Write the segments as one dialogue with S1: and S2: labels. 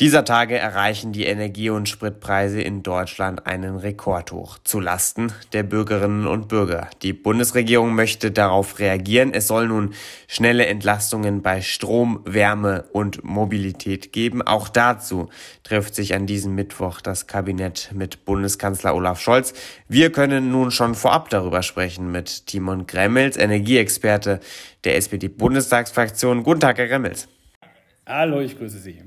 S1: Dieser Tage erreichen die Energie- und Spritpreise in Deutschland einen Rekordhoch zu Lasten der Bürgerinnen und Bürger. Die Bundesregierung möchte darauf reagieren. Es soll nun schnelle Entlastungen bei Strom, Wärme und Mobilität geben. Auch dazu trifft sich an diesem Mittwoch das Kabinett mit Bundeskanzler Olaf Scholz. Wir können nun schon vorab darüber sprechen mit Timon Gremmels, Energieexperte der SPD-Bundestagsfraktion. Guten Tag, Herr Gremmels.
S2: Hallo, ich grüße Sie.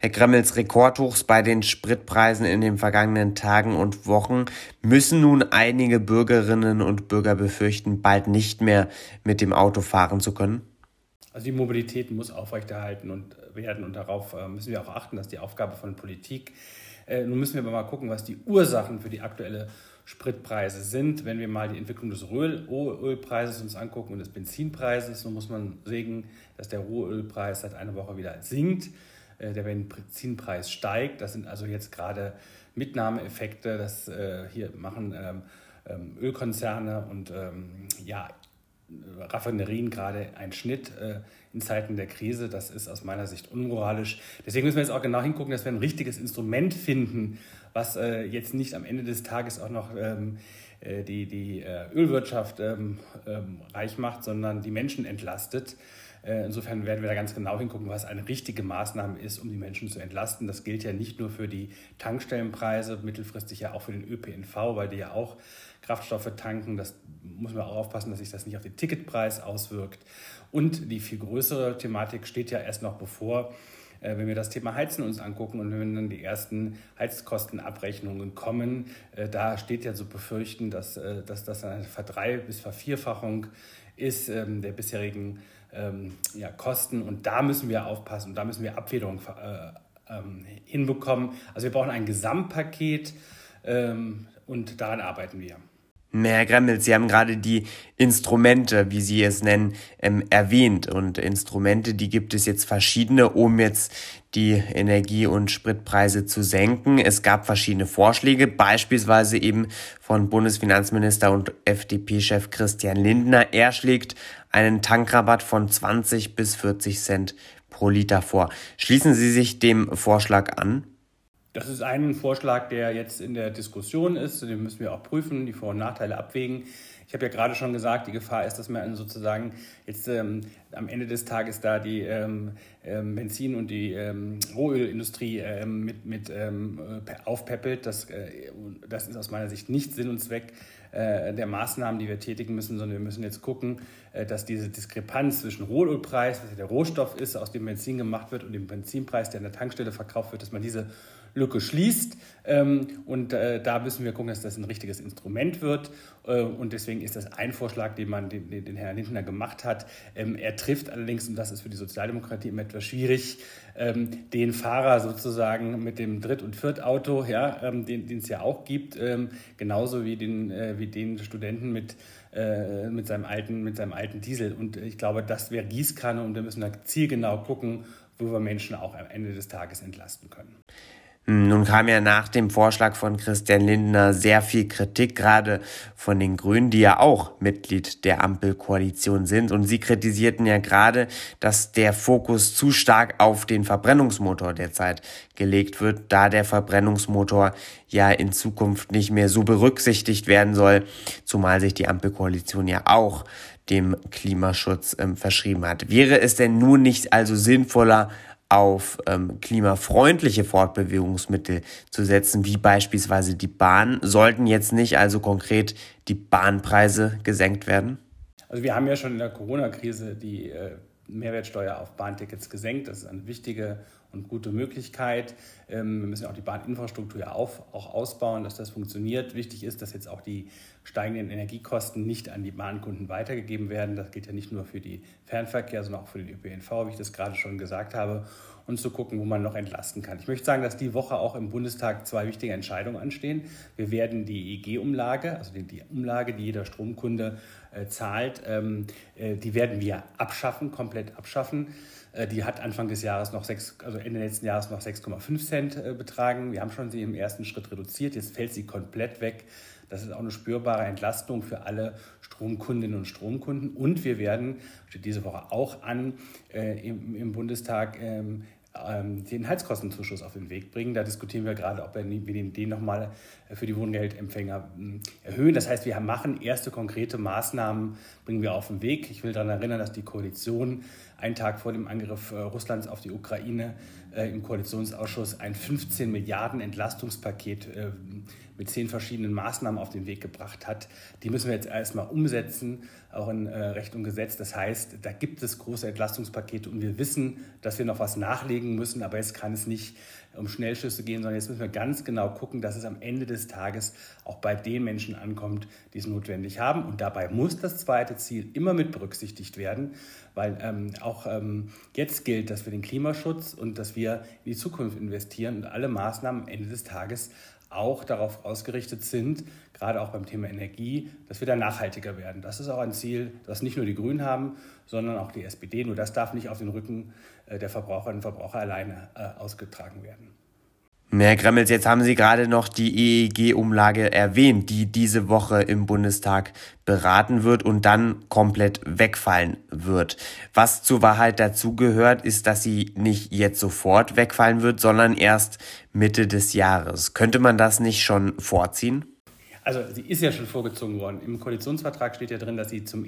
S1: Herr Gremmels, Rekordhochs bei den Spritpreisen in den vergangenen Tagen und Wochen müssen nun einige Bürgerinnen und Bürger befürchten, bald nicht mehr mit dem Auto fahren zu können?
S2: Also die Mobilität muss aufrechterhalten und werden und darauf äh, müssen wir auch achten, dass die Aufgabe von Politik. Äh, nun müssen wir aber mal gucken, was die Ursachen für die aktuelle Spritpreise sind. Wenn wir mal die Entwicklung des Rohölpreises uns angucken und des Benzinpreises, so muss man sehen, dass der Rohölpreis seit einer Woche wieder sinkt. Äh, der Benzinpreis steigt. Das sind also jetzt gerade Mitnahmeeffekte. Das äh, hier machen ähm, ähm, Ölkonzerne und ähm, ja, Raffinerien gerade einen Schnitt äh, in Zeiten der Krise. Das ist aus meiner Sicht unmoralisch. Deswegen müssen wir jetzt auch genau hingucken, dass wir ein richtiges Instrument finden, was jetzt nicht am Ende des Tages auch noch die, die Ölwirtschaft reich macht, sondern die Menschen entlastet. Äh, insofern werden wir da ganz genau hingucken, was eine richtige Maßnahme ist, um die Menschen zu entlasten. Das gilt ja nicht nur für die Tankstellenpreise, mittelfristig ja auch für den ÖPNV, weil die ja auch Kraftstoffe tanken. Das muss man auch aufpassen, dass sich das nicht auf den Ticketpreis auswirkt. Und die viel größere Thematik steht ja erst noch bevor äh, wenn wir das Thema Heizen uns angucken und wenn dann die ersten Heizkostenabrechnungen kommen, äh, da steht ja zu befürchten, dass, dass das eine Verdrei- bis Vervierfachung ist ähm, der bisherigen ähm, ja, Kosten. Und da müssen wir aufpassen und da müssen wir Abfederung äh, ähm, hinbekommen. Also wir brauchen ein Gesamtpaket ähm, und daran arbeiten wir.
S1: Herr Gremmels, Sie haben gerade die Instrumente, wie Sie es nennen, ähm, erwähnt. Und Instrumente, die gibt es jetzt verschiedene, um jetzt die Energie- und Spritpreise zu senken. Es gab verschiedene Vorschläge, beispielsweise eben von Bundesfinanzminister und FDP-Chef Christian Lindner. Er schlägt einen Tankrabatt von 20 bis 40 Cent pro Liter vor. Schließen Sie sich dem Vorschlag an?
S2: Das ist ein Vorschlag, der jetzt in der Diskussion ist. Den müssen wir auch prüfen, die Vor- und Nachteile abwägen. Ich habe ja gerade schon gesagt, die Gefahr ist, dass man sozusagen jetzt ähm, am Ende des Tages da die ähm, ähm, Benzin- und die ähm, Rohölindustrie ähm, mit, mit ähm, aufpeppelt. Das, äh, das ist aus meiner Sicht nicht Sinn und Zweck äh, der Maßnahmen, die wir tätigen müssen, sondern wir müssen jetzt gucken, äh, dass diese Diskrepanz zwischen Rohölpreis, was der Rohstoff ist, aus dem Benzin gemacht wird, und dem Benzinpreis, der an der Tankstelle verkauft wird, dass man diese Lücke schließt. Ähm, und äh, da müssen wir gucken, dass das ein richtiges Instrument wird. Und deswegen ist das ein Vorschlag, den man den, den Herrn Lindner gemacht hat. Ähm, er trifft allerdings, und das ist für die Sozialdemokratie immer etwas schwierig, ähm, den Fahrer sozusagen mit dem Dritt- und Viertauto, ja, den es ja auch gibt, genauso wie den, wie den Studenten mit mit seinem alten, mit seinem alten Diesel. Und ich glaube, das wäre Gießkanne und wir müssen da zielgenau gucken, wo wir Menschen auch am Ende des Tages entlasten können.
S1: Nun kam ja nach dem Vorschlag von Christian Lindner sehr viel Kritik, gerade von den Grünen, die ja auch Mitglied der Ampelkoalition sind. Und sie kritisierten ja gerade, dass der Fokus zu stark auf den Verbrennungsmotor derzeit gelegt wird, da der Verbrennungsmotor ja in Zukunft nicht mehr so berücksichtigt werden soll, zumal sich die Ampelkoalition ja auch dem Klimaschutz ähm, verschrieben hat. Wäre es denn nun nicht also sinnvoller, auf ähm, klimafreundliche Fortbewegungsmittel zu setzen, wie beispielsweise die Bahn, sollten jetzt nicht also konkret die Bahnpreise gesenkt werden?
S2: Also wir haben ja schon in der Corona-Krise die äh, Mehrwertsteuer auf Bahntickets gesenkt. Das ist eine wichtige und gute Möglichkeit. Ähm, wir müssen auch die Bahninfrastruktur ja auch ausbauen, dass das funktioniert. Wichtig ist, dass jetzt auch die steigenden Energiekosten nicht an die Bahnkunden weitergegeben werden. Das gilt ja nicht nur für die Fernverkehr, sondern auch für den ÖPNV, wie ich das gerade schon gesagt habe. Und zu gucken, wo man noch entlasten kann. Ich möchte sagen, dass die Woche auch im Bundestag zwei wichtige Entscheidungen anstehen. Wir werden die EG-Umlage, also die, Umlage, die jeder Stromkunde äh, zahlt, ähm, äh, die werden wir abschaffen, komplett abschaffen. Äh, die hat Anfang des Jahres noch sechs, also Ende letzten Jahres noch 6,5 Cent äh, betragen. Wir haben schon sie im ersten Schritt reduziert. Jetzt fällt sie komplett weg. Das ist auch eine spürbare Entlastung für alle Stromkundinnen und Stromkunden. Und wir werden, steht diese Woche auch an, äh, im, im, Bundestag ähm, ähm, den Heizkostenzuschuss auf den Weg bringen. Da diskutieren wir gerade, ob wir den, den nochmal für die Wohngeldempfänger hm, erhöhen. Das heißt, wir machen erste konkrete Maßnahmen, bringen wir auf den Weg. Ich will daran erinnern, dass die Koalition einen Tag vor dem Angriff äh, Russlands auf die Ukraine äh, im Koalitionsausschuss ein 15 Milliarden Entlastungspaket äh, mit zehn verschiedenen Maßnahmen auf den Weg gebracht hat. Die müssen wir jetzt erstmal umsetzen, auch in Recht und Gesetz. Das heißt, da gibt es große Entlastungspakete und wir wissen, dass wir noch was nachlegen müssen, aber jetzt kann es nicht um Schnellschüsse gehen, sondern jetzt müssen wir ganz genau gucken, dass es am Ende des Tages auch bei den Menschen ankommt, die es notwendig haben. Und dabei muss das zweite Ziel immer mit berücksichtigt werden, weil ähm, auch ähm, jetzt gilt, dass wir den Klimaschutz und dass wir in die Zukunft investieren und alle Maßnahmen am Ende des Tages auch darauf ausgerichtet sind, gerade auch beim Thema Energie, dass wir da nachhaltiger werden. Das ist auch ein Ziel, das nicht nur die Grünen haben, sondern auch die SPD. Nur das darf nicht auf den Rücken äh, der Verbraucherinnen und Verbraucher alleine äh, ausgetragen werden.
S1: Herr Gremmels, jetzt haben Sie gerade noch die EEG-Umlage erwähnt, die diese Woche im Bundestag beraten wird und dann komplett wegfallen wird. Was zur Wahrheit dazugehört, ist, dass sie nicht jetzt sofort wegfallen wird, sondern erst Mitte des Jahres. Könnte man das nicht schon vorziehen?
S2: Also sie ist ja schon vorgezogen worden. Im Koalitionsvertrag steht ja drin, dass sie zum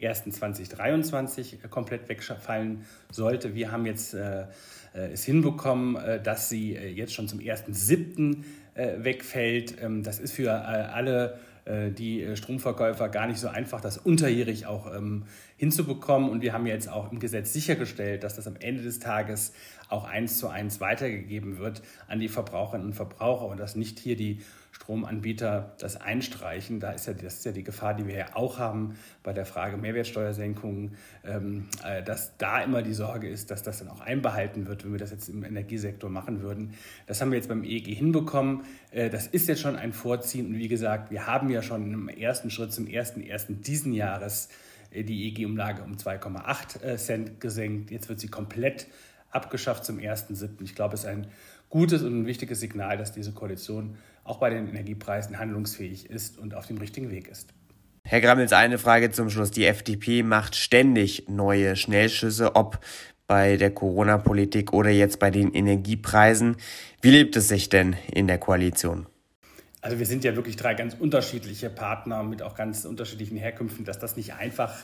S2: 1.1.2023 komplett wegfallen sollte. Wir haben jetzt äh, äh, es hinbekommen, äh, dass sie äh, jetzt schon zum 1.7. wegfällt. Ähm, das ist für alle die Stromverkäufer gar nicht so einfach, das unterjährig auch ähm, hinzubekommen. Und wir haben jetzt auch im Gesetz sichergestellt, dass das am Ende des Tages auch eins zu eins weitergegeben wird an die Verbraucherinnen und Verbraucher und dass nicht hier die Stromanbieter das einstreichen. Da ist ja, das ist ja die Gefahr, die wir ja auch haben bei der Frage Mehrwertsteuersenkungen, ähm, äh, dass da immer die Sorge ist, dass das dann auch einbehalten wird, wenn wir das jetzt im Energiesektor machen würden. Das haben wir jetzt beim EEG hinbekommen. Äh, das ist jetzt schon ein Vorziehen. Und wie gesagt, wir haben ja schon im ersten Schritt zum 1.1. diesen Jahres äh, die EEG-Umlage um 2,8 äh, Cent gesenkt. Jetzt wird sie komplett abgeschafft zum 1.7. Ich glaube, es ist ein gutes und ein wichtiges Signal, dass diese Koalition auch bei den Energiepreisen handlungsfähig ist und auf dem richtigen Weg ist.
S1: Herr Grammels, eine Frage zum Schluss. Die FDP macht ständig neue Schnellschüsse, ob bei der Corona-Politik oder jetzt bei den Energiepreisen. Wie lebt es sich denn in der Koalition?
S2: Also wir sind ja wirklich drei ganz unterschiedliche Partner mit auch ganz unterschiedlichen Herkünften. Dass das nicht einfach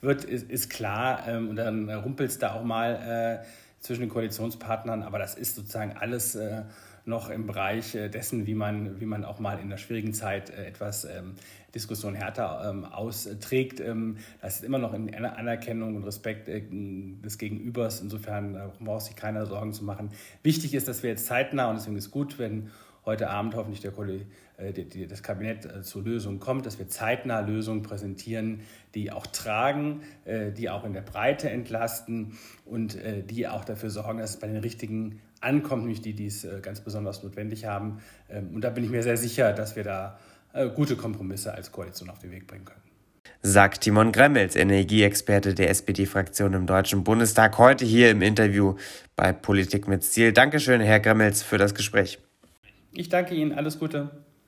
S2: wird, ist, ist klar. Ähm, und dann rumpelt es da auch mal äh, zwischen den Koalitionspartnern. Aber das ist sozusagen alles äh, noch im Bereich äh, dessen, wie man, wie man auch mal in der schwierigen Zeit äh, etwas ähm, Diskussion härter ähm, austrägt. Ähm, das ist immer noch in Anerkennung und Respekt äh, des Gegenübers. Insofern äh, braucht sich keiner Sorgen zu machen. Wichtig ist, dass wir jetzt zeitnah, und deswegen ist gut, wenn heute Abend hoffentlich der äh, die, die, das Kabinett äh, zu Lösungen kommt, dass wir zeitnah Lösungen präsentieren, die auch tragen, äh, die auch in der Breite entlasten und äh, die auch dafür sorgen, dass es bei den richtigen ankommt, nämlich die, die es äh, ganz besonders notwendig haben. Ähm, und da bin ich mir sehr sicher, dass wir da äh, gute Kompromisse als Koalition auf den Weg bringen können
S1: sagt Timon Gremmels, Energieexperte der SPD-Fraktion im Deutschen Bundestag, heute hier im Interview bei Politik mit Ziel. Dankeschön, Herr Gremmels, für das Gespräch.
S2: Ich danke Ihnen. Alles Gute.